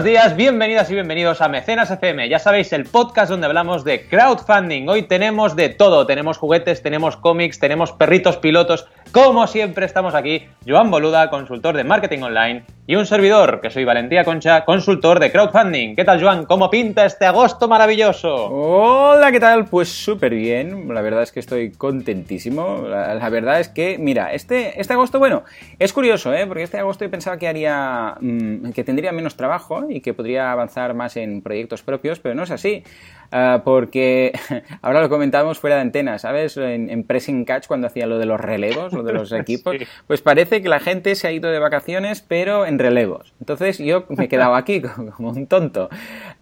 buenos días, bienvenidas y bienvenidos a Mecenas FM. Ya sabéis, el podcast donde hablamos de crowdfunding. Hoy tenemos de todo, tenemos juguetes, tenemos cómics, tenemos perritos pilotos. Como siempre estamos aquí, Joan Boluda, consultor de marketing online, y un servidor, que soy Valentía Concha, consultor de crowdfunding. ¿Qué tal, Joan? ¿Cómo pinta este agosto maravilloso? Hola, ¿qué tal? Pues súper bien. La verdad es que estoy contentísimo. La, verdad es que, mira, este, este agosto, bueno, es curioso, ¿eh? Porque este agosto yo pensaba que haría, mm, que tendría menos trabajo y que podría avanzar más en proyectos propios, pero no es así. Ah, porque ahora lo comentábamos fuera de antena, ¿sabes? En, Pressing Catch, cuando hacía lo de los relevos, lo de los equipos, pues parece que la gente se ha ido de vacaciones, pero en relevos. Entonces yo me he quedado aquí como un tonto.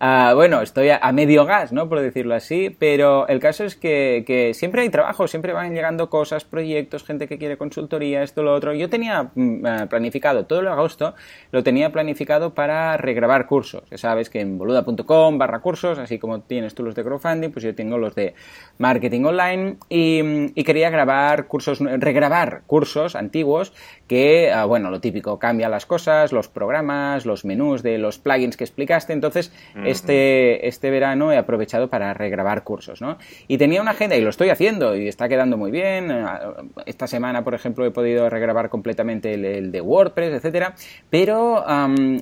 Ah, bueno, estoy a, medio gas, ¿no? Por decirlo así, pero el caso es que, siempre hay trabajo, siempre van llegando cosas, proyectos, gente que quiere consultoría, esto, lo otro. Yo tenía mm, ah, planificado todo el agosto, lo tenía planificado para regrabar cursos. Ya sabes que en boluda.com barra cursos, así como tienes los de crowdfunding, pues yo tengo los de marketing online y, quería grabar cursos, regrabar cursos antiguos que, ah, bueno, lo típico, cambia las cosas, los programas, los menús de los plugins que explicaste. Entonces, este, este verano he aprovechado para regrabar cursos, ¿no? Y tenía una agenda, y lo estoy haciendo, y está quedando muy bien. Ah, esta semana, por ejemplo, he podido regrabar completamente el, de WordPress, etcétera. Pero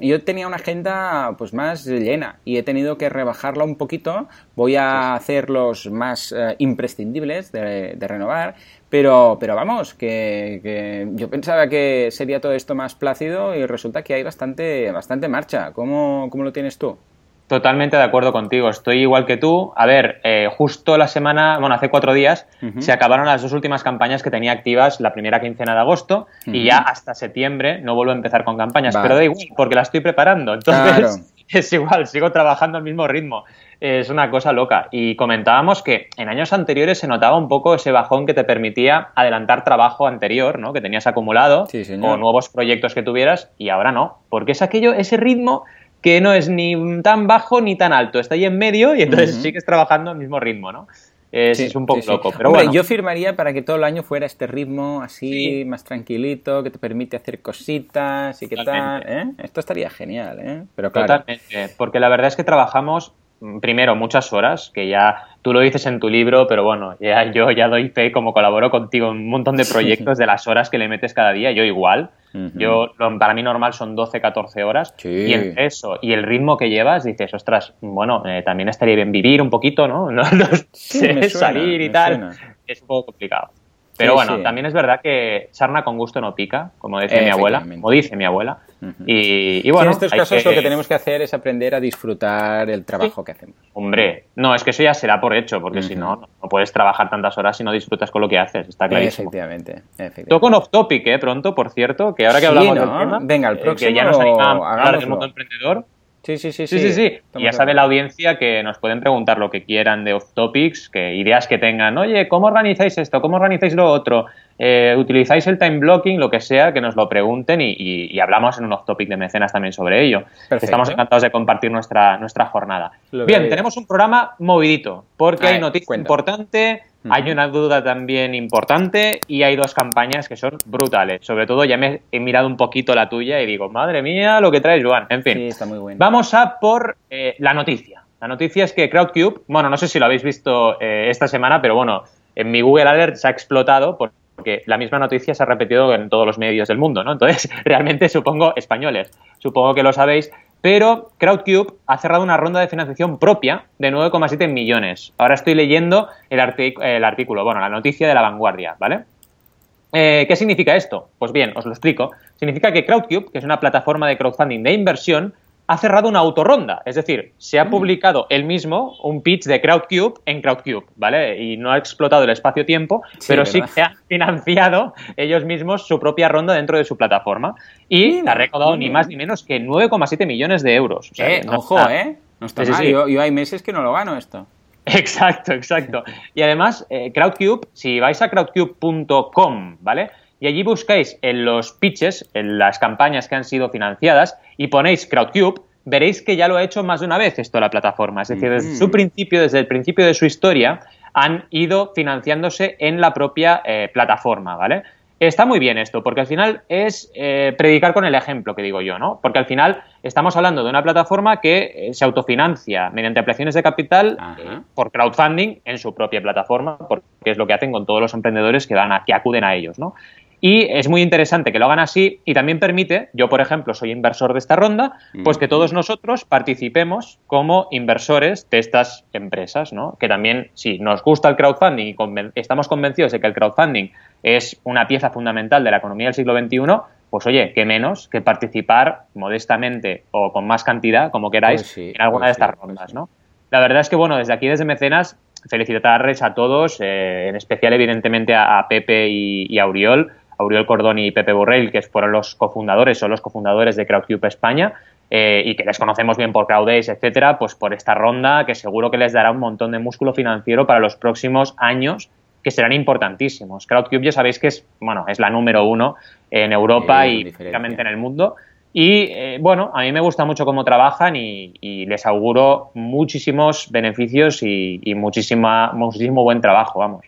yo tenía una agenda pues más llena y he tenido que rebajarla un poquito voy a hacer los más eh, imprescindibles de, renovar, pero, pero vamos, que, yo pensaba que sería todo esto más plácido y resulta que hay bastante, bastante marcha. ¿Cómo, cómo lo tienes tú? Totalmente de acuerdo contigo, estoy igual que tú. A ver, eh, justo la semana, bueno, hace cuatro días, se acabaron las dos últimas campañas que tenía activas la primera quincena de agosto y ya hasta septiembre no vuelvo a empezar con campañas, pero da igual, porque la estoy preparando. Entonces, es igual, sigo trabajando al mismo ritmo es una cosa loca. Y comentábamos que en años anteriores se notaba un poco ese bajón que te permitía adelantar trabajo anterior, ¿no? Que tenías acumulado o nuevos proyectos que tuvieras y ahora no, porque es aquello, ese ritmo que no es ni tan bajo ni tan alto, está ahí en medio y entonces sigues trabajando al mismo ritmo, ¿no? Es, un poco loco, pero bueno. Yo firmaría para que todo el año fuera este ritmo así, más tranquilito, que te permite hacer cositas y que tal, ¿eh? Esto estaría genial, ¿eh? Pero claro. Totalmente, porque la verdad es que trabajamos primero, muchas horas, que ya tú lo dices en tu libro, pero bueno, ya yo ya doy fe como colaboro contigo en un montón de proyectos de las horas que le metes cada día, yo igual. Yo, para mí normal son 12, 14 horas. Y eso y el ritmo que llevas, dices, ostras, bueno, eh, también estaría bien vivir un poquito, ¿no? no, salir y tal. Es un poco complicado. Pero bueno, también es verdad que sarna con gusto no pica, como decía mi abuela, como dice mi abuela. y, bueno, en estos casos lo que tenemos que hacer es aprender a disfrutar el trabajo que hacemos. Hombre, no, es que eso ya será por hecho, porque si no, no puedes trabajar tantas horas si no disfrutas con lo que haces, está clarísimo. Efectivamente. efectivamente. Toco off topic, ¿eh? Pronto, por cierto, que ahora que hablamos del tema, Venga, el próximo eh, que ya nos animamos a hablar del mundo emprendedor, Sí, sí, sí. Sí, sí, sí. ya sabe la audiencia que nos pueden preguntar lo que quieran de off topics, que ideas que tengan. Oye, ¿cómo organizáis esto? ¿Cómo organizáis lo otro? Eh, ¿Utilizáis el time blocking? Lo que sea, que nos lo pregunten y, hablamos en un off topic de mecenas también sobre ello. Estamos encantados de compartir nuestra, nuestra jornada. Bien, tenemos un programa movidito, porque hay noticia importante hay una duda también importante y hay dos campañas que son brutales. Sobre todo ya me he mirado un poquito la tuya y digo, madre mía, lo que traes, Juan. En fin, sí, está muy bueno. vamos a por eh, la noticia. La noticia es que Crowdcube, bueno, no sé si lo habéis visto eh, esta semana, pero bueno, en mi Google Alert se ha explotado porque la misma noticia se ha repetido en todos los medios del mundo, ¿no? Entonces, realmente supongo españoles, supongo que lo sabéis, pero Crowdcube ha cerrado una ronda de financiación propia de 9,7 millones. Ahora estoy leyendo el, artículo, bueno, la noticia de la vanguardia, ¿vale? Eh, ¿Qué significa esto? Pues bien, os lo explico. Significa que Crowdcube, que es una plataforma de crowdfunding de inversión, ha cerrado una autorronda. Es decir, se ha mm. publicado él mismo un pitch de Crowdcube en Crowdcube, ¿vale? Y no ha explotado el espacio-tiempo, pero sí que han financiado ellos mismos su propia ronda dentro de su plataforma. Y ha recaudado ni más ni menos que 9,7 millones de euros. eh, ojo, ¿eh? No está mal. Yo, hay meses que no lo gano esto. Exacto, exacto. Y además, eh, Crowdcube, si vais a crowdcube.com, ¿vale? Y allí buscáis en los pitches, en las campañas que han sido financiadas y ponéis Crowdcube, veréis que ya lo ha hecho más de una vez esto la plataforma. Es decir, desde su principio, desde el principio de su historia, han ido financiándose en la propia eh, plataforma, ¿vale? Está muy bien esto, porque al final es eh, predicar con el ejemplo, que digo yo, ¿no? Porque al final estamos hablando de una plataforma que eh, se autofinancia mediante ampliaciones de capital eh, por crowdfunding en su propia plataforma, porque es lo que hacen con todos los emprendedores que, van a, que acuden a ellos, ¿no? Y es muy interesante que lo hagan así y también permite, yo por ejemplo soy inversor de esta ronda, pues que todos nosotros participemos como inversores de estas empresas, ¿no? Que también, si nos gusta el crowdfunding y estamos convencidos de que el crowdfunding es una pieza fundamental de la economía del siglo XXI, pues oye, qué menos que participar modestamente o con más cantidad, como queráis, pues en alguna pues de estas pues rondas, ¿no? La verdad es que, bueno, desde aquí, desde Mecenas, felicitarles a todos, eh, en especial, evidentemente, a, Pepe y, a Uriol, a Uriol Cordoni y Pepe Borrell, que fueron los cofundadores, son los cofundadores de Crowdcube España, eh, y que les conocemos bien por Crowdace, etcétera, pues por esta ronda que seguro que les dará un montón de músculo financiero para los próximos años que serán importantísimos. Crowdcube ya sabéis que es, bueno, es la número uno en Europa y prácticamente en el mundo. Y eh, bueno, a mí me gusta mucho cómo trabajan y, les auguro muchísimos beneficios y, muchísima, muchísimo buen trabajo, vamos.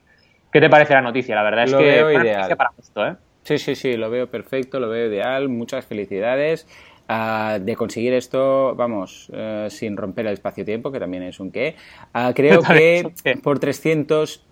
¿Qué te parece la noticia? La verdad es lo que veo ideal. para justo, ¿eh? Sí, sí, sí, lo veo perfecto, lo veo ideal. Muchas felicidades. Ah, de conseguir esto, vamos, eh, sin romper el espacio-tiempo, que también es un qué. Ah, creo que por 300,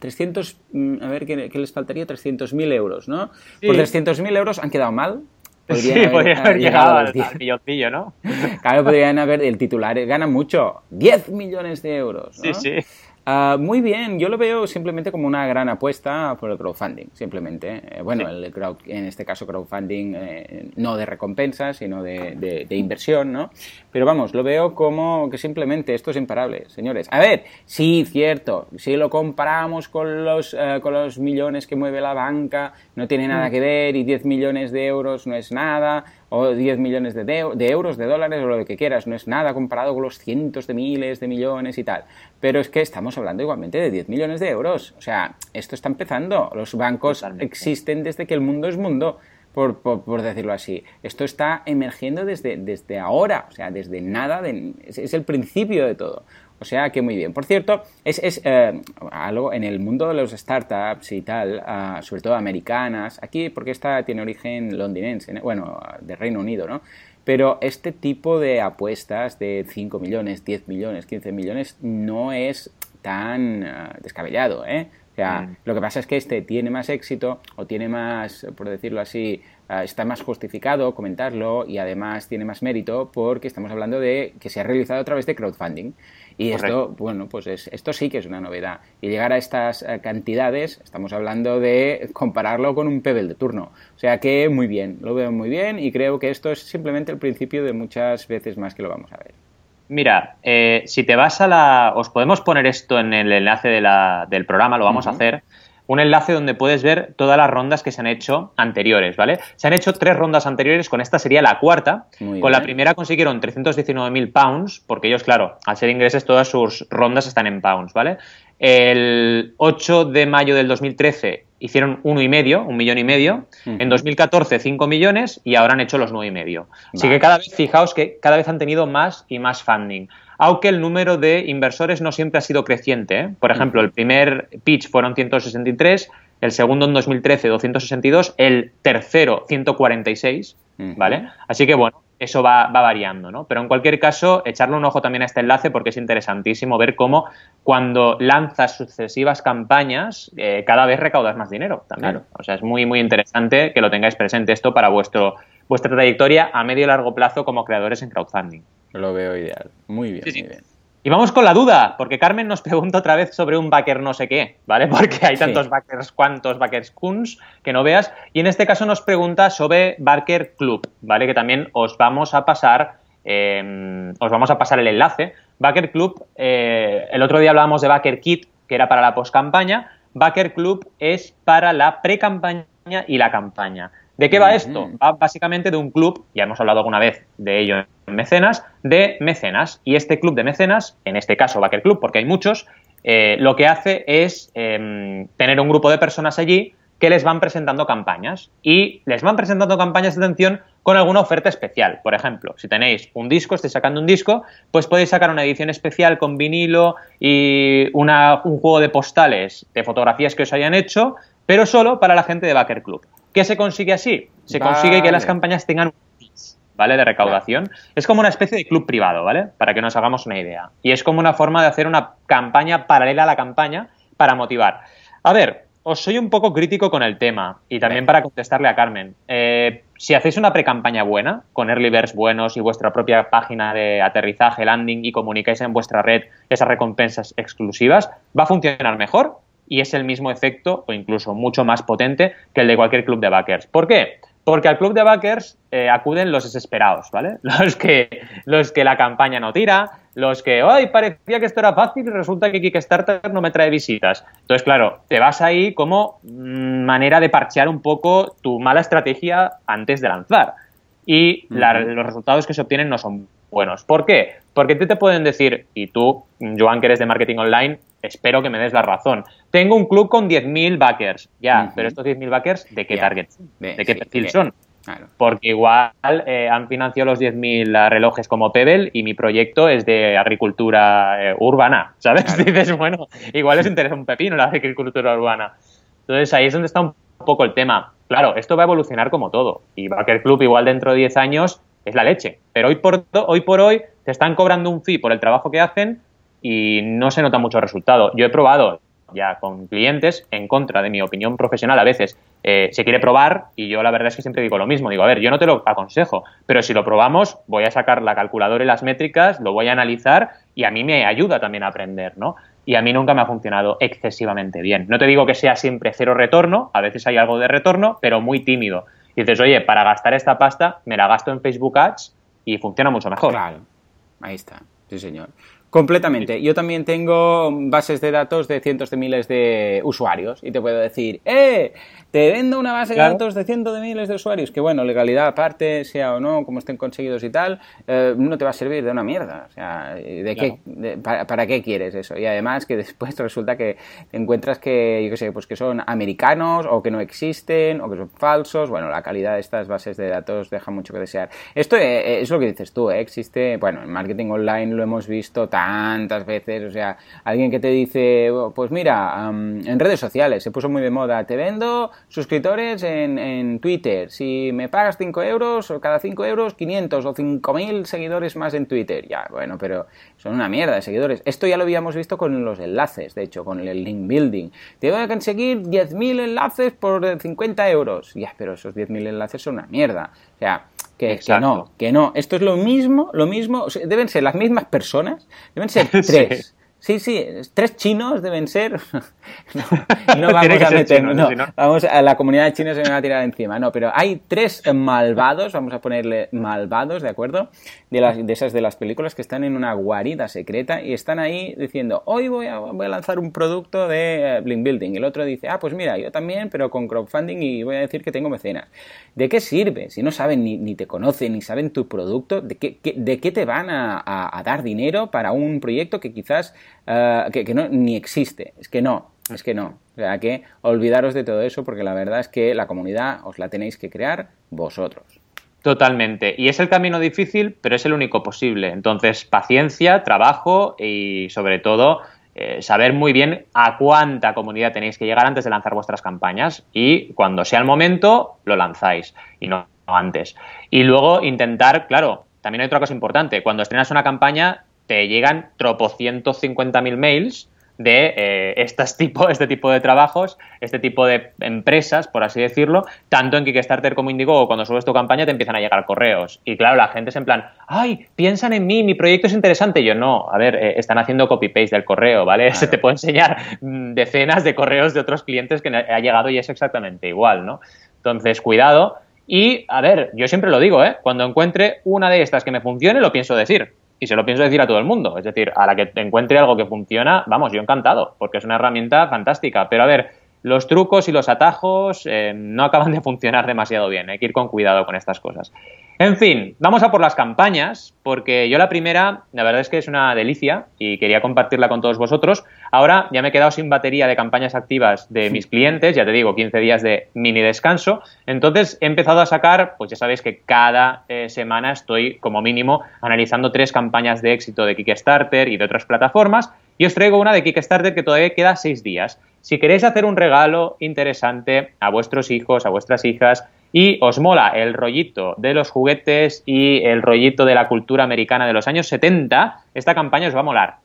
300 mm, mm, a ver, ¿qué, les faltaría? 300.000 euros, ¿no? Por 300.000 euros han quedado mal. Podrían sí, podrían haber llegado, al, pilloncillo, ¿no? Claro, podrían haber, el titular gana mucho, 10 millones de euros. ¿no? Sí, sí. Ah, muy bien, yo lo veo simplemente como una gran apuesta por el crowdfunding, simplemente. Eh, bueno, el crowd, en este caso crowdfunding eh, no de recompensa, sino de, inversión, ¿no? Pero vamos, lo veo como que simplemente esto es imparable, señores. A ver, sí, cierto, si lo comparamos con los, eh, con los millones que mueve la banca, no tiene nada mm. que ver y 10 millones de euros no es nada o 10 millones de, de, euros, de dólares o lo que quieras, no es nada comparado con los cientos de miles de millones y tal. Pero es que estamos hablando igualmente de 10 millones de euros. O sea, esto está empezando. Los bancos existen desde que el mundo es mundo. Por, por, decirlo así. Esto está emergiendo desde, desde ahora, o sea, desde nada, es, el principio de todo. O sea que muy bien. Por cierto, es, es eh, algo en el mundo de los startups y tal, ah, sobre todo americanas, aquí porque esta tiene origen londinense, bueno, de Reino Unido, ¿no? Pero este tipo de apuestas de 5 millones, 10 millones, 15 millones no es tan ah, descabellado, ¿eh? O sea, mm. lo que pasa es que este tiene más éxito o tiene más, por decirlo así, ah, está más justificado comentarlo y además tiene más mérito porque estamos hablando de que se ha realizado a través de crowdfunding. Y esto, bueno, pues esto sí que es una novedad. Y llegar a estas eh, cantidades, estamos hablando de compararlo con un Pebble de turno. O sea que muy bien, lo veo muy bien y creo que esto es simplemente el principio de muchas veces más que lo vamos a ver. Mira, eh, si te vas a la... Os podemos poner esto en el enlace de la, del programa, lo vamos a hacer un enlace donde puedes ver todas las rondas que se han hecho anteriores, ¿vale? Se han hecho tres rondas anteriores, con esta sería la cuarta. con la primera consiguieron 319.000 pounds, porque ellos, claro, al ser ingleses, todas sus rondas están en pounds, ¿vale? El 8 de mayo del 2013 hicieron uno y medio, un millón y medio. En 2014, 5 millones y ahora han hecho los nueve y medio. Así que cada vez, fijaos que cada vez han tenido más y más funding aunque el número de inversores no siempre ha sido creciente. ¿eh? Por ejemplo, el primer pitch fueron 163, el segundo en 2013 262, el tercero 146, ¿vale? Así que bueno, eso va, variando, ¿no? Pero en cualquier caso, echarle un ojo también a este enlace porque es interesantísimo ver cómo cuando lanzas sucesivas campañas, eh, cada vez recaudas más dinero también. O sea, es muy, muy interesante que lo tengáis presente esto para vuestro, vuestra trayectoria a medio y largo plazo como creadores en crowdfunding. Lo veo ideal. Muy bien, muy bien. Y vamos con la duda, porque Carmen nos pregunta otra vez sobre un backer no sé qué, ¿vale? Porque hay tantos backers, cuantos backers kuns que no veas. Y en este caso nos pregunta sobre Backer Club, ¿vale? Que también os vamos a pasar, em, os vamos a pasar el enlace. Backer Club, eh, el otro día hablábamos de Backer Kit, que era para la post-campaña. Backer Club es para la pre-campaña y la campaña. ¿De qué va esto? Va básicamente de un club, ya hemos hablado alguna vez de ello en Mecenas, de mecenas. Y este club de mecenas, en este caso Backer Club, porque hay muchos, eh, lo que hace es em, tener un grupo de personas allí que les van presentando campañas. Y les van presentando campañas de atención con alguna oferta especial. Por ejemplo, si tenéis un disco, estáis sacando un disco, pues podéis sacar una edición especial con vinilo y un juego de postales de fotografías que os hayan hecho pero solo para la gente de Backer Club. ¿Qué se consigue así? Se consigue que las campañas tengan ¿vale? De recaudación. Es como una especie de club privado, ¿vale? Para que nos hagamos una idea. Y es como una forma de hacer una campaña paralela a la campaña para motivar. A ver, os soy un poco crítico con el tema y también para contestarle a Carmen. Eh, si hacéis una pre-campaña buena, con early birds buenos y vuestra propia página de aterrizaje, landing y comunicáis en vuestra red esas recompensas exclusivas, va a funcionar mejor y es el mismo efecto o incluso mucho más potente que el de cualquier club de backers. ¿Por qué? Porque al club de backers eh, acuden los desesperados, ¿vale? Los que, los que la campaña no tira, los que, ¡ay! Parecía que esto era fácil y resulta que Kickstarter no me trae visitas. Entonces, claro, te vas ahí como mm, manera de parchear un poco tu mala estrategia antes de lanzar. Y los resultados que se obtienen no son buenos. ¿Por qué? Porque te, te pueden decir, y tú, Joan, que eres de marketing online, espero que me des la razón. Tengo un club con 10.000 backers, ya, pero estos 10.000 backers, ¿de qué target? ¿De qué perfil son? Porque igual eh, han financiado los 10.000 relojes como Pebble y mi proyecto es de agricultura eh, urbana, ¿sabes? Dices, bueno, igual les interesa un pepino la agricultura urbana. Entonces ahí es donde está un poco el tema. Claro, esto va a evolucionar como todo. Y Backer Club igual dentro de 10 años es la leche. Pero hoy por, hoy por hoy te están cobrando un fee por el trabajo que hacen y no se nota mucho resultado. Yo he probado ya con clientes en contra de mi opinión profesional a veces. Eh, se quiere probar y yo la verdad es que siempre digo lo mismo. Digo, a ver, yo no te lo aconsejo, pero si lo probamos voy a sacar la calculadora y las métricas, lo voy a analizar y a mí me ayuda también a aprender, ¿no? Y a mí nunca me ha funcionado excesivamente bien. No te digo que sea siempre cero retorno, a veces hay algo de retorno, pero muy tímido. Y dices, oye, para gastar esta pasta me la gasto en Facebook Ads y funciona mucho mejor. Claro, ahí está, sí señor. Completamente. Yo también tengo bases de datos de cientos de miles de usuarios y te puedo decir, ¡eh! Te vendo una base de datos de cientos de miles de usuarios, que bueno, legalidad aparte, sea o no, como estén conseguidos y tal, eh, no te va a servir de una mierda. O sea, ¿de qué, para, qué quieres eso? Y además que después resulta que te encuentras que, yo qué sé, pues que son americanos o que no existen o que son falsos. Bueno, la calidad de estas bases de datos deja mucho que desear. Esto eh, eh, es lo que dices tú, existe, bueno, en marketing online lo hemos visto tantas veces, o sea, alguien que te dice, oh, pues mira, en redes sociales se puso muy de moda, te vendo suscriptores en, Twitter. Si me pagas 5 euros, o cada 5 euros, 500 o 5.000 seguidores más en Twitter. Ya, bueno, pero son una mierda de seguidores. Esto ya lo habíamos visto con los enlaces, de hecho, con el link building. Te voy a conseguir 10.000 enlaces por 50 euros. Ya, pero esos 10.000 enlaces son una mierda. O sea, que, que, no, que no. Esto es lo mismo, lo mismo, deben ser las mismas personas, deben ser tres. Sí, sí, tres chinos deben ser. No, vamos a meternos, no, vamos a la comunidad de chinos se me va a tirar encima, no, pero hay tres malvados, vamos a ponerle malvados, ¿de acuerdo? De, las, de esas de las películas que están en una guarida secreta y están ahí diciendo, hoy voy a, voy a lanzar un producto de Blink Building. El otro dice, ah, pues mira, yo también, pero con crowdfunding y voy a decir que tengo mecenas. ¿De qué sirve? Si no saben ni, ni te conocen ni saben tu producto, ¿de qué, de qué te van a, a dar dinero para un proyecto que quizás eh, que, no, ni existe. Es que no, es que no. O sea, que olvidaros de todo eso porque la verdad es que la comunidad os la tenéis que crear vosotros. Totalmente. Y es el camino difícil, pero es el único posible. Entonces, paciencia, trabajo y sobre todo eh, saber muy bien a cuánta comunidad tenéis que llegar antes de lanzar vuestras campañas y cuando sea el momento lo lanzáis y no antes. Y luego intentar, claro, también hay otra cosa importante, cuando estrenas una campaña te llegan tropocientos cincuenta mil mails de eh, estas tipo, este tipo de trabajos, este tipo de empresas, por así decirlo, tanto en Kickstarter como Indigo, cuando subes tu campaña te empiezan a llegar correos. Y claro, la gente es en plan, ay, piensan en mí, mi proyecto es interesante. yo, no, a ver, eh, están haciendo copy-paste del correo, ¿vale? Se te puede enseñar mm, decenas de correos de otros clientes que ha llegado y es exactamente igual, ¿no? Entonces, cuidado. Y, a ver, yo siempre lo digo, ¿eh? Cuando encuentre una de estas que me funcione, lo pienso decir y se lo pienso decir a todo el mundo. Es decir, a la que encuentre algo que funciona, vamos, yo encantado, porque es una herramienta fantástica. Pero a ver, los trucos y los atajos eh, no acaban de funcionar demasiado bien. Hay que ir con cuidado con estas cosas. En fin, vamos a por las campañas, porque yo la primera, la verdad es que es una delicia y quería compartirla con todos vosotros. Ahora ya me he quedado sin batería de campañas activas de mis clientes, ya te digo, 15 días de mini descanso. Entonces he empezado a sacar, pues ya sabéis que cada eh, semana estoy como mínimo analizando tres campañas de éxito de Kickstarter y de otras plataformas Y os traigo una de Kickstarter que todavía queda seis días. Si queréis hacer un regalo interesante a vuestros hijos, a vuestras hijas, y os mola el rollito de los juguetes y el rollito de la cultura americana de los años 70, esta campaña os va a molar.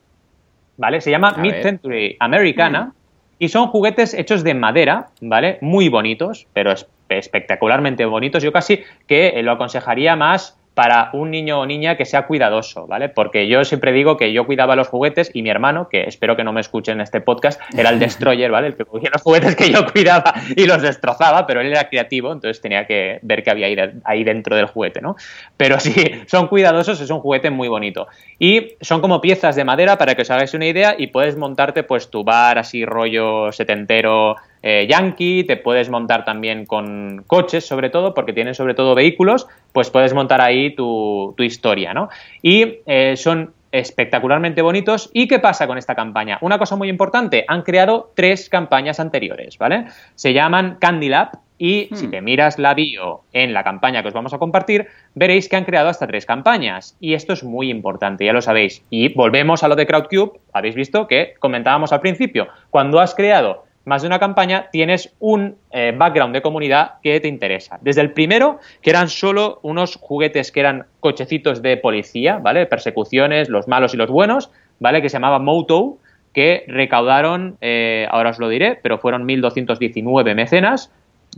¿Vale? Se llama Mid-Century Americana. Mm. Y son juguetes hechos de madera, ¿vale? Muy bonitos, pero espectacularmente bonitos. Yo casi que lo aconsejaría más para un niño o niña que sea cuidadoso, ¿vale? Porque yo siempre digo que yo cuidaba los juguetes y mi hermano, que espero que no me escuchen en este podcast, era el destroyer, ¿vale? El que cogía los juguetes que yo cuidaba y los destrozaba, pero él era creativo, entonces tenía que ver qué había ahí dentro del juguete, ¿no? Pero sí, son cuidadosos, es un juguete muy bonito. Y son como piezas de madera para que os hagáis una idea y puedes montarte pues tu bar así rollo setentero eh, yankee, te puedes montar también con coches, sobre todo, porque tienen sobre todo vehículos, pues puedes montar ahí tu, historia, ¿no? Y eh, son espectacularmente bonitos. ¿Y qué pasa con esta campaña? Una cosa muy importante, han creado tres campañas anteriores, ¿vale? Se llaman Candy Lab y si hmm. te miras la bio en la campaña que os vamos a compartir, veréis que han creado hasta tres campañas. Y esto es muy importante, ya lo sabéis. Y volvemos a lo de Crowdcube, habéis visto que comentábamos al principio, cuando has creado más de una campaña, tienes un eh, background de comunidad que te interesa. Desde el primero, que eran solo unos juguetes que eran cochecitos de policía, ¿vale? Persecuciones, los malos y los buenos, ¿vale? Que se llamaba Moto, que recaudaron, eh, ahora os lo diré, pero fueron 1.219 mecenas,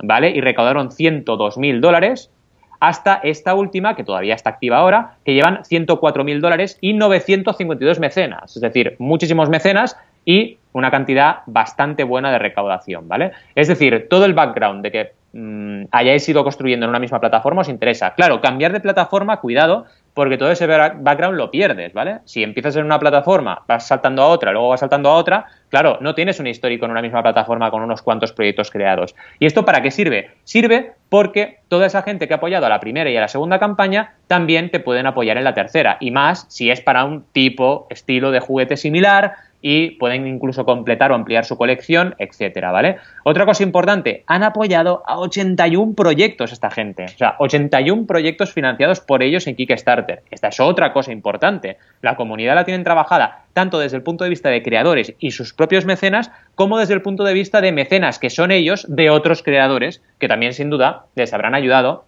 ¿vale? Y recaudaron 102.000 dólares, hasta esta última, que todavía está activa ahora, que llevan 104.000 dólares y 952 mecenas. Es decir, muchísimos mecenas y una cantidad bastante buena de recaudación, ¿vale? Es decir, todo el background de que mm, hayáis ido construyendo en una misma plataforma os interesa. Claro, cambiar de plataforma, cuidado, porque todo ese background lo pierdes, ¿vale? Si empiezas en una plataforma, vas saltando a otra, luego vas saltando a otra, claro, no tienes un histórico en una misma plataforma con unos cuantos proyectos creados. ¿Y esto para qué sirve? Sirve porque toda esa gente que ha apoyado a la primera y a la segunda campaña también te pueden apoyar en la tercera, y más si es para un tipo, estilo de juguete similar, y pueden incluso completar o ampliar su colección, etcétera, ¿vale? Otra cosa importante, han apoyado a 81 proyectos esta gente, o sea, 81 proyectos financiados por ellos en Kickstarter. Esta es otra cosa importante. La comunidad la tienen trabajada tanto desde el punto de vista de creadores y sus propios mecenas, como desde el punto de vista de mecenas que son ellos de otros creadores, que también sin duda les habrán ayudado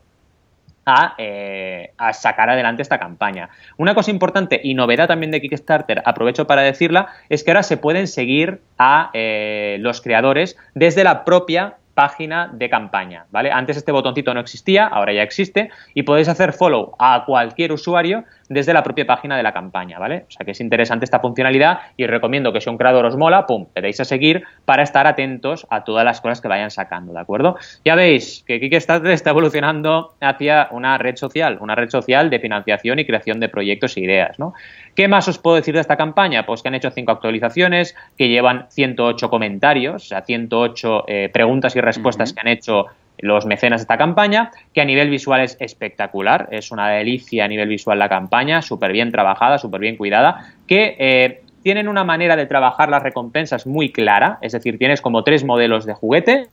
eh, a, sacar adelante esta campaña. Una cosa importante y novedad también de Kickstarter, aprovecho para decirla, es que ahora se pueden seguir a eh, los creadores desde la propia página de campaña, ¿vale? Antes este botoncito no existía, ahora ya existe y podéis hacer follow a cualquier usuario desde la propia página de la campaña, ¿vale? O sea que es interesante esta funcionalidad y os recomiendo que si un creador os mola, pum, le deis a seguir para estar atentos a todas las cosas que vayan sacando, ¿de acuerdo? Ya veis que Kickstarter está evolucionando hacia una red social, una red social de financiación y creación de proyectos e ideas, ¿no? ¿Qué más os puedo decir de esta campaña? Pues que han hecho cinco actualizaciones, que llevan 108 comentarios, o sea, 108 eh, preguntas y respuestas que han hecho los mecenas de esta campaña, que a nivel visual es espectacular, es una delicia a nivel visual la campaña, súper bien trabajada, súper bien cuidada, que eh, tienen una manera de trabajar las recompensas muy clara, es decir, tienes como tres modelos de juguete,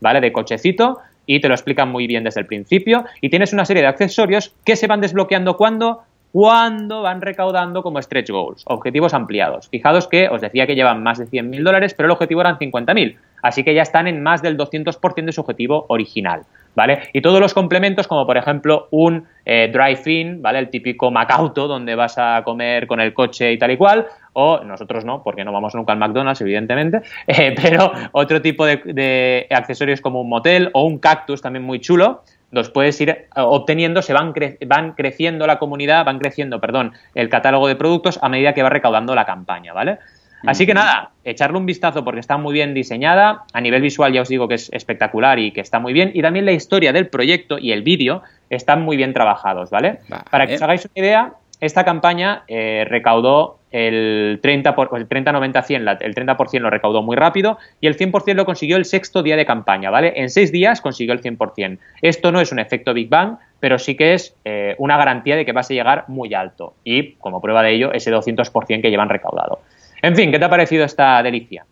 ¿vale? De cochecito, y te lo explican muy bien desde el principio, y tienes una serie de accesorios que se van desbloqueando cuando cuando van recaudando como stretch goals, objetivos ampliados. Fijaos que os decía que llevan más de 100.000 dólares, pero el objetivo eran 50.000, así que ya están en más del 200% de su objetivo original. ¿Vale? Y todos los complementos, como por ejemplo un eh, drive-in, ¿vale? El típico Macauto, donde vas a comer con el coche y tal y cual, o nosotros no, porque no vamos nunca al McDonald's, evidentemente, eh, pero otro tipo de, accesorios como un motel o un cactus también muy chulo, los puedes ir eh, obteniendo, se van, van creciendo la comunidad, van creciendo, perdón, el catálogo de productos a medida que va recaudando la campaña, ¿vale? Así que nada, echarle un vistazo porque está muy bien diseñada. A nivel visual ya os digo que es espectacular y que está muy bien. Y también la historia del proyecto y el vídeo están muy bien trabajados, ¿vale? Para que os hagáis una idea, esta campaña eh, recaudó el 30, por, el 30 90 100, el 30% lo recaudó muy rápido y el 100% lo consiguió el sexto día de campaña, ¿vale? En seis días consiguió el 100%. Esto no es un efecto Big Bang, pero sí que es eh, una garantía de que vas a llegar muy alto y como prueba de ello ese 200% que llevan recaudado. En fin, ¿qué te ha parecido esta delicia?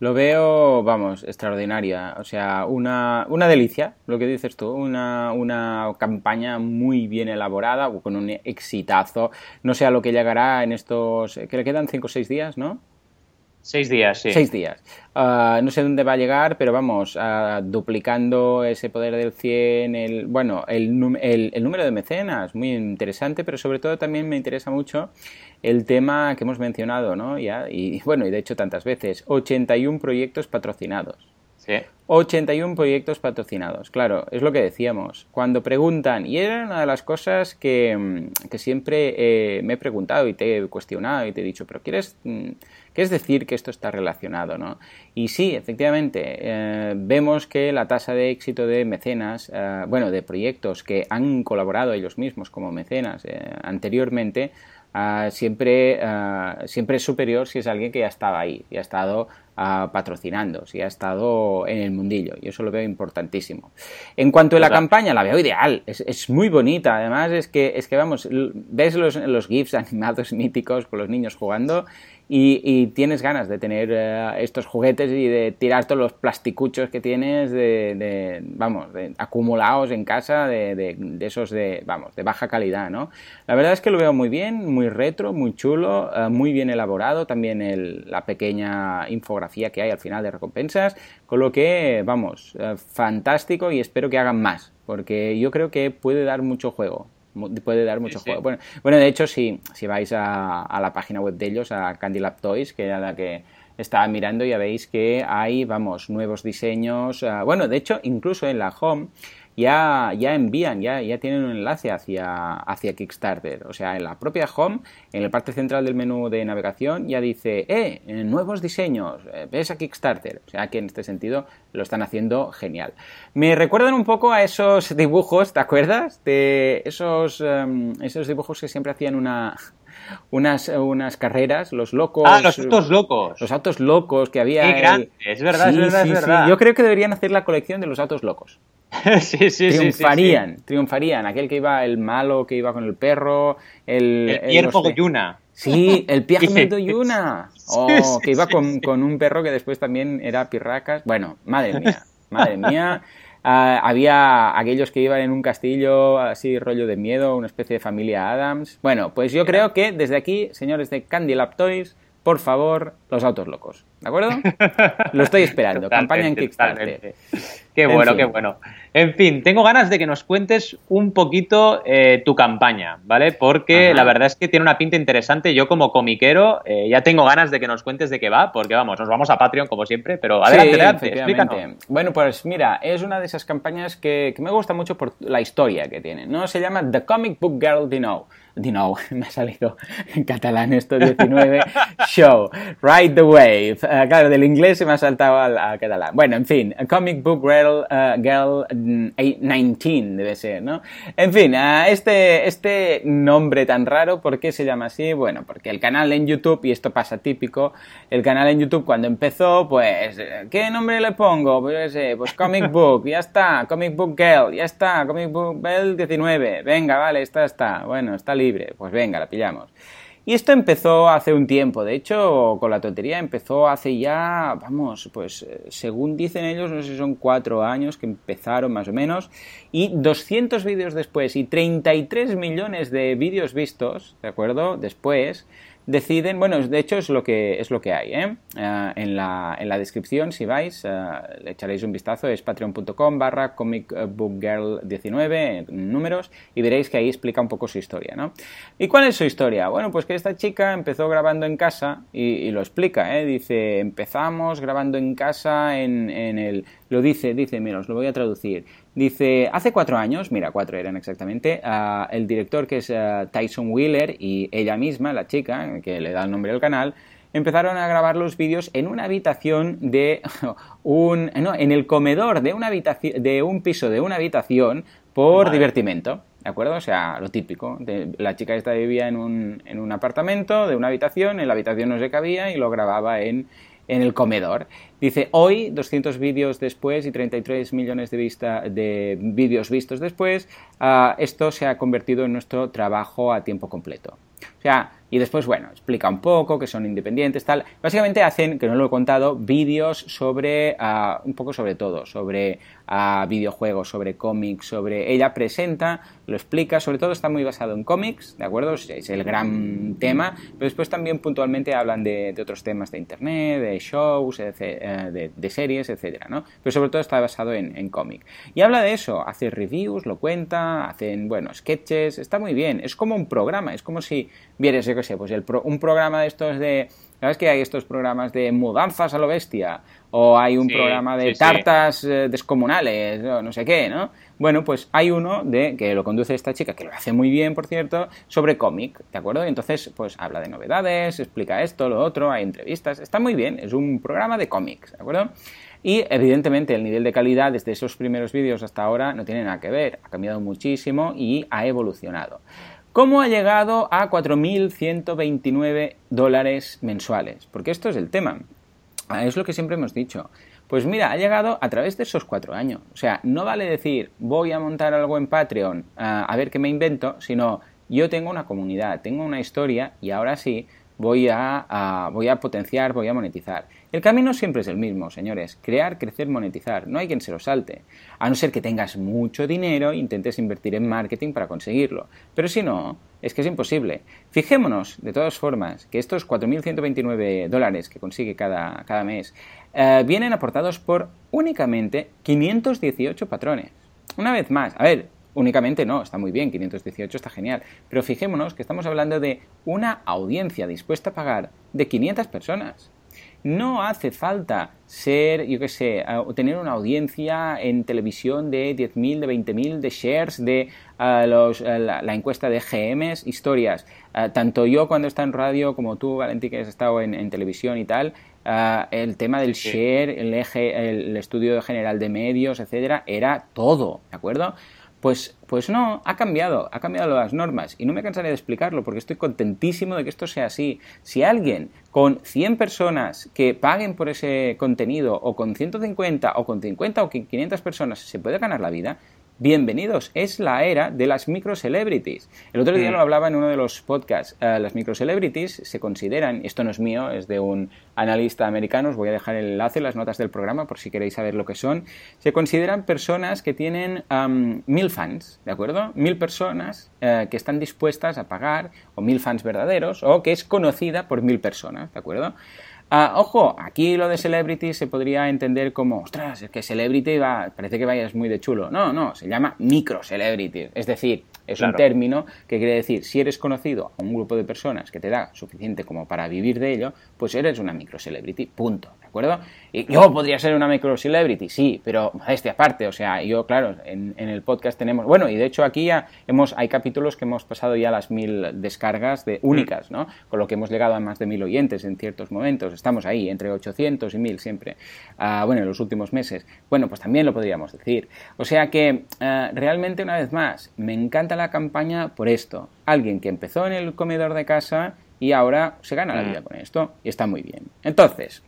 Lo veo, vamos, extraordinaria. O sea, una, una delicia, lo que dices tú, una, una campaña muy bien elaborada, con un exitazo. No sé a lo que llegará en estos, que le quedan 5 o 6 días, ¿no? Seis días, sí. Seis días. Ah, no sé dónde va a llegar, pero vamos, uh, duplicando ese poder del 100, el, bueno, el, el, el, número de mecenas, muy interesante, pero sobre todo también me interesa mucho el tema que hemos mencionado, ¿no? Ya, y bueno, y de hecho tantas veces, 81 proyectos patrocinados. Sí. 81 proyectos patrocinados. Claro, es lo que decíamos. Cuando preguntan, y era una de las cosas que, mm, que siempre eh, me he preguntado y te he cuestionado y te he dicho, pero ¿quieres, mm, ¿quieres decir que esto está relacionado? ¿no? Y sí, efectivamente, eh, vemos que la tasa de éxito de mecenas, eh, bueno, de proyectos que han colaborado ellos mismos como mecenas eh, anteriormente, Uh, siempre, uh, siempre es superior si es alguien que ya estaba ahí, y ha estado uh, patrocinando, si ha estado en el mundillo. Y eso lo veo importantísimo. En cuanto a la campaña, la veo ideal. Es, es, muy bonita. Además, es que, es que vamos, ves los, los GIFs animados míticos con los niños jugando y, tienes ganas de tener uh, estos juguetes y de tirar todos los plasticuchos que tienes de, de vamos, de, acumulados en casa de, de, esos de, vamos, de baja calidad, ¿no? La verdad es que lo veo muy bien, muy retro, muy chulo, uh, muy bien elaborado, también el, la pequeña infografía que hay al final de recompensas, con lo que, vamos, uh, fantástico y espero que hagan más, porque yo creo que puede dar mucho juego puede dar mucho sí, juego. Sí. Bueno, bueno, de hecho, si, si vais a, a, la página web de ellos, a Candy Lab Toys, que era la que estaba mirando, ya veis que hay, vamos, nuevos diseños. Uh, bueno, de hecho, incluso en la home ya, ya envían, ya, ya tienen un enlace hacia, hacia Kickstarter. O sea, en la propia home, en la parte central del menú de navegación, ya dice, eh, nuevos diseños, ves a Kickstarter. O sea, que en este sentido lo están haciendo genial. Me recuerdan un poco a esos dibujos, ¿te acuerdas? De esos, um, esos dibujos que siempre hacían una, unas, unas carreras, los locos. Ah, los autos locos. Los autos locos que había. Qué grande, es verdad, sí, es verdad, sí, es verdad. Sí. Yo creo que deberían hacer la colección de los autos locos. sí, sí, triunfarían, sí, triunfarían. Aquel que iba, el malo que iba con el perro, el. El Yuna. Sí, el Pierre Yuna. Oh, que iba con, con un perro que después también era pirracas. Bueno, madre mía, madre mía. Uh, había aquellos que iban en un castillo así rollo de miedo, una especie de familia Adams. Bueno, pues yo creo que desde aquí, señores de Candy Lab Toys, por favor, los autos locos. ¿De acuerdo? Lo estoy esperando. Campaña en Kickstarter. Totalmente. Qué bueno, fin. qué bueno. En fin, tengo ganas de que nos cuentes un poquito eh, tu campaña, ¿vale? Porque Ajá. la verdad es que tiene una pinta interesante. Yo como comiquero eh, ya tengo ganas de que nos cuentes de qué va, porque vamos, nos vamos a Patreon como siempre, pero adelante, sí, adelante, explícanos. Bueno, pues mira, es una de esas campañas que, que, me gusta mucho por la historia que tiene, ¿no? Se llama The Comic Book Girl Dino. Dino, me ha salido en catalán esto 19, Show, Ride the Wave. Uh, claro, del inglés se me ha saltado al, al catalán. Bueno, en fin, a Comic Book Girl, uh, Girl 19 debe ser, ¿no? En fin, uh, este, este nombre tan raro, ¿por qué se llama así? Bueno, porque el canal en YouTube, y esto pasa típico, el canal en YouTube cuando empezó, pues, ¿qué nombre le pongo? Pues, eh, pues Comic Book, ya está, Comic Book Girl, ya está, Comic Book Girl 19, venga, vale, está, está, bueno, está libre, pues venga, la pillamos. Y esto empezó hace un tiempo, de hecho, con la tontería empezó hace ya, vamos, pues según dicen ellos, no sé si son cuatro años que empezaron más o menos, y 200 vídeos después y 33 millones de vídeos vistos, ¿de acuerdo? Después, deciden, bueno, de hecho es lo que, es lo que hay, ¿eh? Uh, en, la, en la descripción, si vais, uh, le echaréis un vistazo, es patreon.com barra comicbookgirl19 en números y veréis que ahí explica un poco su historia, ¿no? ¿Y cuál es su historia? Bueno, pues que esta chica empezó grabando en casa y, y lo explica, ¿eh? Dice, empezamos grabando en casa en, en el... Lo dice, dice, mira, os lo voy a traducir. Dice, hace cuatro años, mira, cuatro eran exactamente, uh, el director que es uh, Tyson Wheeler y ella misma, la chica, que le da el nombre al canal, empezaron a grabar los vídeos en una habitación de un... no, en el comedor de una habitación, de un piso de una habitación por divertimento. ¿De acuerdo? O sea, lo típico. De, la chica esta vivía en un, en un apartamento de una habitación, en la habitación no se cabía y lo grababa en, en el comedor. Dice, hoy, 200 vídeos después y 33 millones de, vista, de vídeos vistos después, uh, esto se ha convertido en nuestro trabajo a tiempo completo. O sea, y después, bueno, explica un poco que son independientes, tal. Básicamente hacen, que no lo he contado, vídeos sobre, uh, un poco sobre todo, sobre uh, videojuegos, sobre cómics, sobre... Ella presenta, lo explica, sobre todo está muy basado en cómics, ¿de acuerdo? Es el gran tema, pero después también puntualmente hablan de, otros temas de internet, de shows, de, eh, de, de, series, etcétera, ¿no? Pero sobre todo está basado en, en cómic. Y habla de eso, hace reviews, lo cuenta, hacen, bueno, sketches, está muy bien, es como un programa, es como si vieres, yo qué sé, pues el pro, un programa de estos de... ¿Sabes que hay estos programas de mudanzas a lo bestia? O hay un sí, programa de sí, tartas sí. descomunales, o no sé qué, ¿no? Bueno, pues hay uno de que lo conduce esta chica, que lo hace muy bien, por cierto, sobre cómic, ¿de acuerdo? Y entonces, pues habla de novedades, explica esto, lo otro, hay entrevistas, está muy bien, es un programa de cómics, ¿de acuerdo? Y evidentemente el nivel de calidad desde esos primeros vídeos hasta ahora no tiene nada que ver, ha cambiado muchísimo y ha evolucionado. ¿Cómo ha llegado a 4.129 dólares mensuales? Porque esto es el tema. Es lo que siempre hemos dicho. Pues mira, ha llegado a través de esos cuatro años. O sea, no vale decir voy a montar algo en Patreon a ver qué me invento, sino yo tengo una comunidad, tengo una historia y ahora sí voy a, voy a potenciar, voy a monetizar. El camino siempre es el mismo, señores. Crear, crecer, monetizar. No hay quien se lo salte. A no ser que tengas mucho dinero e intentes invertir en marketing para conseguirlo. Pero si no, es que es imposible. Fijémonos, de todas formas, que estos 4.129 dólares que consigue cada, cada mes eh, vienen aportados por únicamente 518 patrones. Una vez más, a ver, únicamente no, está muy bien, 518 está genial, pero fijémonos que estamos hablando de una audiencia dispuesta a pagar de 500 personas. No hace falta ser, yo qué sé, uh, tener una audiencia en televisión de 10.000, de 20.000, de shares, de uh, los, uh, la, la, encuesta de GMs, historias. tanto yo cuando está en radio como tú, Valentín, que has estado en, en televisión y tal, el tema del share, el, eje, el estudio general de medios, etcétera, era todo, ¿de acuerdo? Pues, pues no, ha cambiado, ha cambiado las normas y no me cansaré de explicarlo porque estoy contentísimo de que esto sea así. Si alguien con 100 personas que paguen por ese contenido o con 150 o con 50 o con 500 personas se puede ganar la vida, bienvenidos, es la era de las microcelebrities. El otro día lo hablaba en uno de los podcasts. Uh, las microcelebrities se consideran, esto no es mío, es de un analista americano, os voy a dejar el enlace en las notas del programa por si queréis saber lo que son. Se consideran personas que tienen um, mil fans, ¿de acuerdo? Mil personas uh, que están dispuestas a pagar, o mil fans verdaderos, o que es conocida por mil personas, ¿de acuerdo? Uh, ojo, aquí lo de celebrity se podría entender como, ostras, es que celebrity va, parece que vayas muy de chulo. No, no, se llama micro celebrity. Es decir, es claro. un término que quiere decir, si eres conocido a un grupo de personas que te da suficiente como para vivir de ello, pues eres una micro celebrity, punto. ¿De acuerdo? Y yo podría ser una micro celebrity, sí, pero este aparte, o sea, yo, claro, en, en, el podcast tenemos, bueno, y de hecho aquí ya hemos, hay capítulos que hemos pasado ya las mil descargas de únicas, ¿no? Con lo que hemos llegado a más de mil oyentes en ciertos momentos, estamos ahí, entre 800 y 1000 siempre, uh, bueno, en los últimos meses. Bueno, pues también lo podríamos decir. O sea que, uh, realmente, una vez más, me encanta la campaña por esto. Alguien que empezó en el comedor de casa y ahora se gana la vida con esto y está muy bien. Entonces,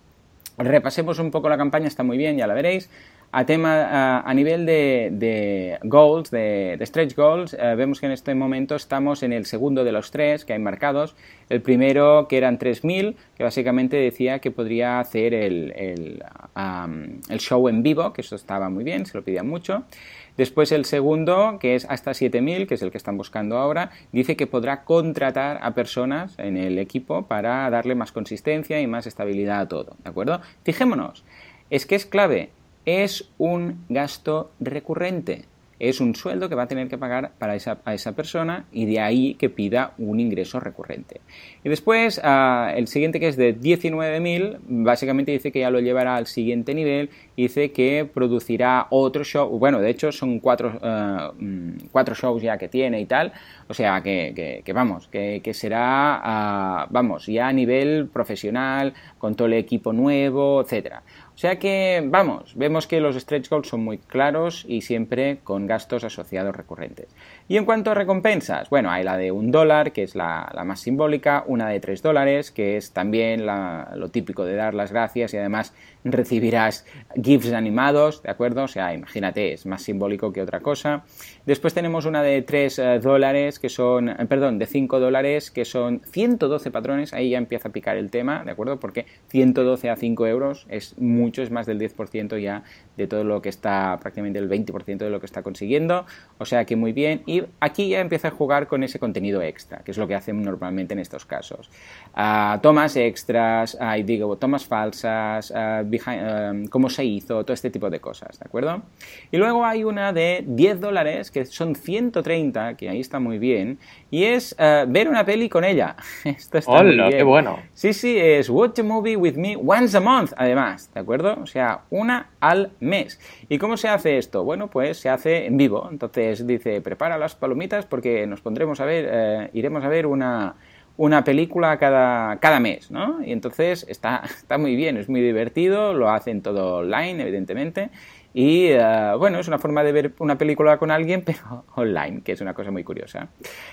repasemos un poco la campaña, está muy bien, ya la veréis. A, tema, a, a nivel de, de, goals, de, de stretch goals, eh, vemos que en este momento estamos en el segundo de los tres que hay marcados. El primero, que eran 3.000, que básicamente decía que podría hacer el, el, um, el show en vivo, que eso estaba muy bien, se lo pedían mucho. Después el segundo, que es hasta 7.000, que es el que están buscando ahora, dice que podrá contratar a personas en el equipo para darle más consistencia y más estabilidad a todo, ¿de acuerdo? Fijémonos, es que es clave, es un gasto recurrente. Es un sueldo que va a tener que pagar para esa, a esa persona y de ahí que pida un ingreso recurrente. Y después, uh, el siguiente que es de 19.000, básicamente dice que ya lo llevará al siguiente nivel dice que producirá otro show. Bueno, de hecho son cuatro, uh, cuatro shows ya que tiene y tal. O sea, que, vamos, que, será, uh, vamos, ya a nivel profesional, con todo el equipo nuevo, etcétera. O sea que, vamos, vemos que los stretch goals son muy claros y siempre con gastos asociados recurrentes. Y en cuanto a recompensas, bueno, hay la de un dólar, que es la, más simbólica, una de tres dólares, que es también lo típico de dar las gracias y además recibirás GIFs animados, ¿de acuerdo? O sea, imagínate, es más simbólico que otra cosa. Después tenemos una de 3 uh, dólares, que son, eh, perdón, de 5 dólares, que son 112 patrones, ahí ya empieza a picar el tema, ¿de acuerdo? Porque 112 a 5 euros es mucho, es más del 10% ya de todo lo que está, prácticamente el 20% de lo que está consiguiendo, o sea que muy bien, aquí ya empieza a jugar con ese contenido extra, que es lo que hacen normalmente en estos casos. Uh, tomas extras, uh, digo, tomas falsas, uh, behind, cómo se hizo, todo este tipo de cosas, ¿de acuerdo? Y luego hay una de 10 dólares, que son 130, que ahí está muy bien, y es ver una peli con ella. Esto está Hola, muy bien. qué bueno. Sí, sí, es Watch a Movie with Me once a month, además, ¿de acuerdo? O sea, una al mes. ¿Y cómo se hace esto? Bueno, pues se hace en vivo. Entonces dice, prepara las palomitas porque nos pondremos a ver, eh, iremos a ver una una película cada, cada mes, ¿no? Y entonces está, está muy bien, es muy divertido, lo hacen todo online, evidentemente, y eh, bueno, es una forma de ver una película con alguien, pero online, que es una cosa muy curiosa.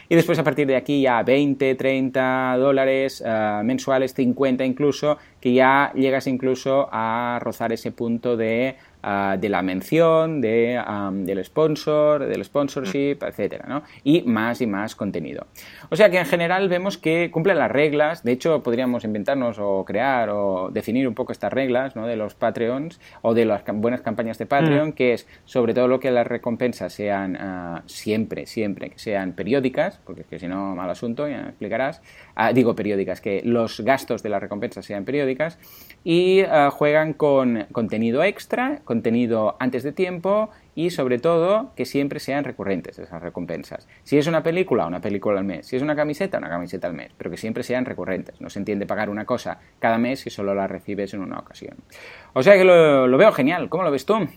Y después a partir de aquí ya 20, 30 dólares eh, mensuales, 50 incluso, que ya llegas incluso a rozar ese punto de Ah, de la mención, de, del sponsor, del sponsorship, etcétera, ¿no? Y más y más contenido. O sea que en general vemos que cumplen las reglas. De hecho, podríamos inventarnos o crear o definir un poco estas reglas ¿no? de los Patreons o de las buenas campañas de Patreon, mm. que es sobre todo lo que las recompensas sean ah, siempre, siempre, que sean periódicas, porque es que si no, mal asunto, ya me explicarás. Ah, digo periódicas, que los gastos de las recompensas sean periódicas y juegan con contenido extra contenido antes de tiempo y sobre todo que siempre sean recurrentes esas recompensas. Si es una película, una película al mes. Si es una camiseta, una camiseta al mes. Pero que siempre sean recurrentes. No se entiende pagar una cosa cada mes si solo la recibes en una ocasión. O sea que lo, lo veo genial. ¿Cómo lo ves tú?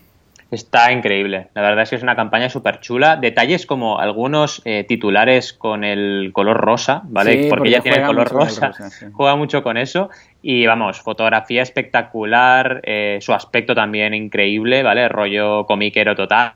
Está increíble. La verdad es que es una campaña súper chula. Detalles como algunos eh, titulares con el color rosa, ¿vale? porque, ella tiene el color rosa. Juega mucho con eso. Y vamos, fotografía espectacular, eh, su aspecto también increíble, ¿vale? Rollo comiquero total.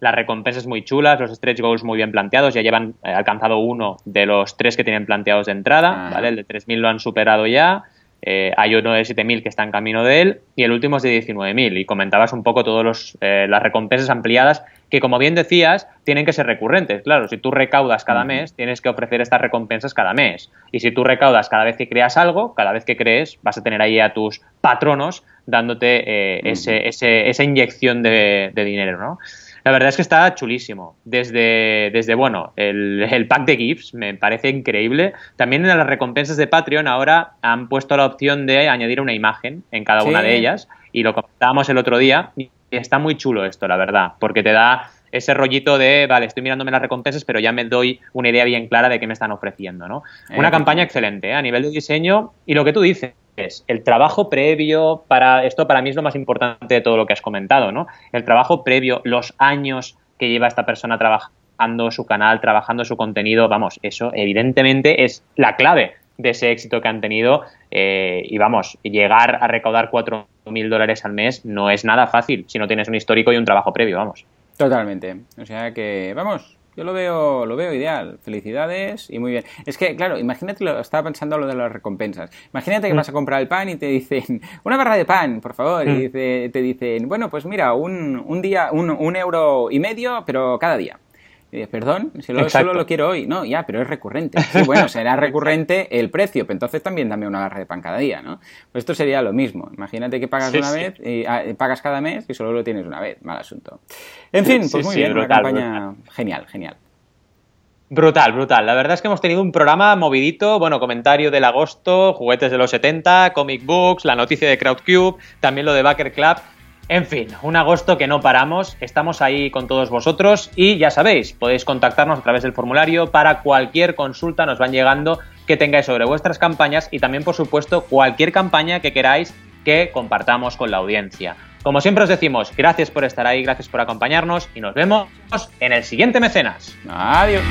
Las recompensas muy chulas, los stretch goals muy bien planteados. Ya llevan eh, alcanzado uno de los tres que tienen planteados de entrada, ¿vale? El de 3.000 lo han superado ya. Eh, hay uno de 7.000 que está en camino de él y el último es de 19.000. Y comentabas un poco todas eh, las recompensas ampliadas que, como bien decías, tienen que ser recurrentes. Claro, si tú recaudas cada mes, tienes que ofrecer estas recompensas cada mes. Y si tú recaudas cada vez que creas algo, cada vez que crees, vas a tener ahí a tus patronos dándote eh, ese, esa inyección de, de dinero, ¿no? La verdad es que está chulísimo. Desde, desde bueno, el, pack de GIFs me parece increíble. También en las recompensas de Patreon ahora han puesto la opción de añadir una imagen en cada una de ellas. Y lo comentábamos el otro día. Y está muy chulo esto, la verdad, porque te da ese rollito de, vale, estoy mirándome las recompensas, pero ya me doy una idea bien clara de qué me están ofreciendo, ¿no? Una campaña excelente ¿eh? a nivel de diseño y lo que tú dices, el trabajo previo para esto para mí es lo más importante de todo lo que has comentado, ¿no? El trabajo previo, los años que lleva esta persona trabajando su canal, trabajando su contenido, vamos, eso evidentemente es la clave de ese éxito que han tenido eh, y vamos, llegar a recaudar 4.000 dólares al mes no es nada fácil si no tienes un histórico y un trabajo previo, vamos. Totalmente. O sea que, vamos, yo lo veo, lo veo ideal. Felicidades y muy bien. Es que, claro, imagínate, lo, estaba pensando lo de las recompensas. Imagínate que mm. vas a comprar el pan y te dicen, una barra de pan, por favor. Y mm. te dicen, bueno, pues mira, un, un día, un, un euro y medio, pero cada día. Perdón, si lo, solo lo quiero hoy. No, ya, pero es recurrente. Sí, bueno, será recurrente el precio, pero entonces también dame una barra de pan cada día, ¿no? Pues esto sería lo mismo. Imagínate que pagas una vez y ah, pagas cada mes y solo lo tienes una vez. Mal asunto. En fin, pues muy bien, una campaña genial, genial. Brutal, brutal. La verdad es que hemos tenido un programa movidito, bueno, comentario del agosto, juguetes de los 70, comic books, la noticia de Crowdcube, también lo de Backer Club. En fin, un agosto que no paramos, estamos ahí con todos vosotros y ya sabéis, podéis contactarnos a través del formulario para cualquier consulta, nos van llegando que tengáis sobre vuestras campañas y también, por supuesto, cualquier campaña que queráis que compartamos con la audiencia. Como siempre os decimos, gracias por estar ahí, gracias por acompañarnos y nos vemos en el siguiente mecenas. Adiós.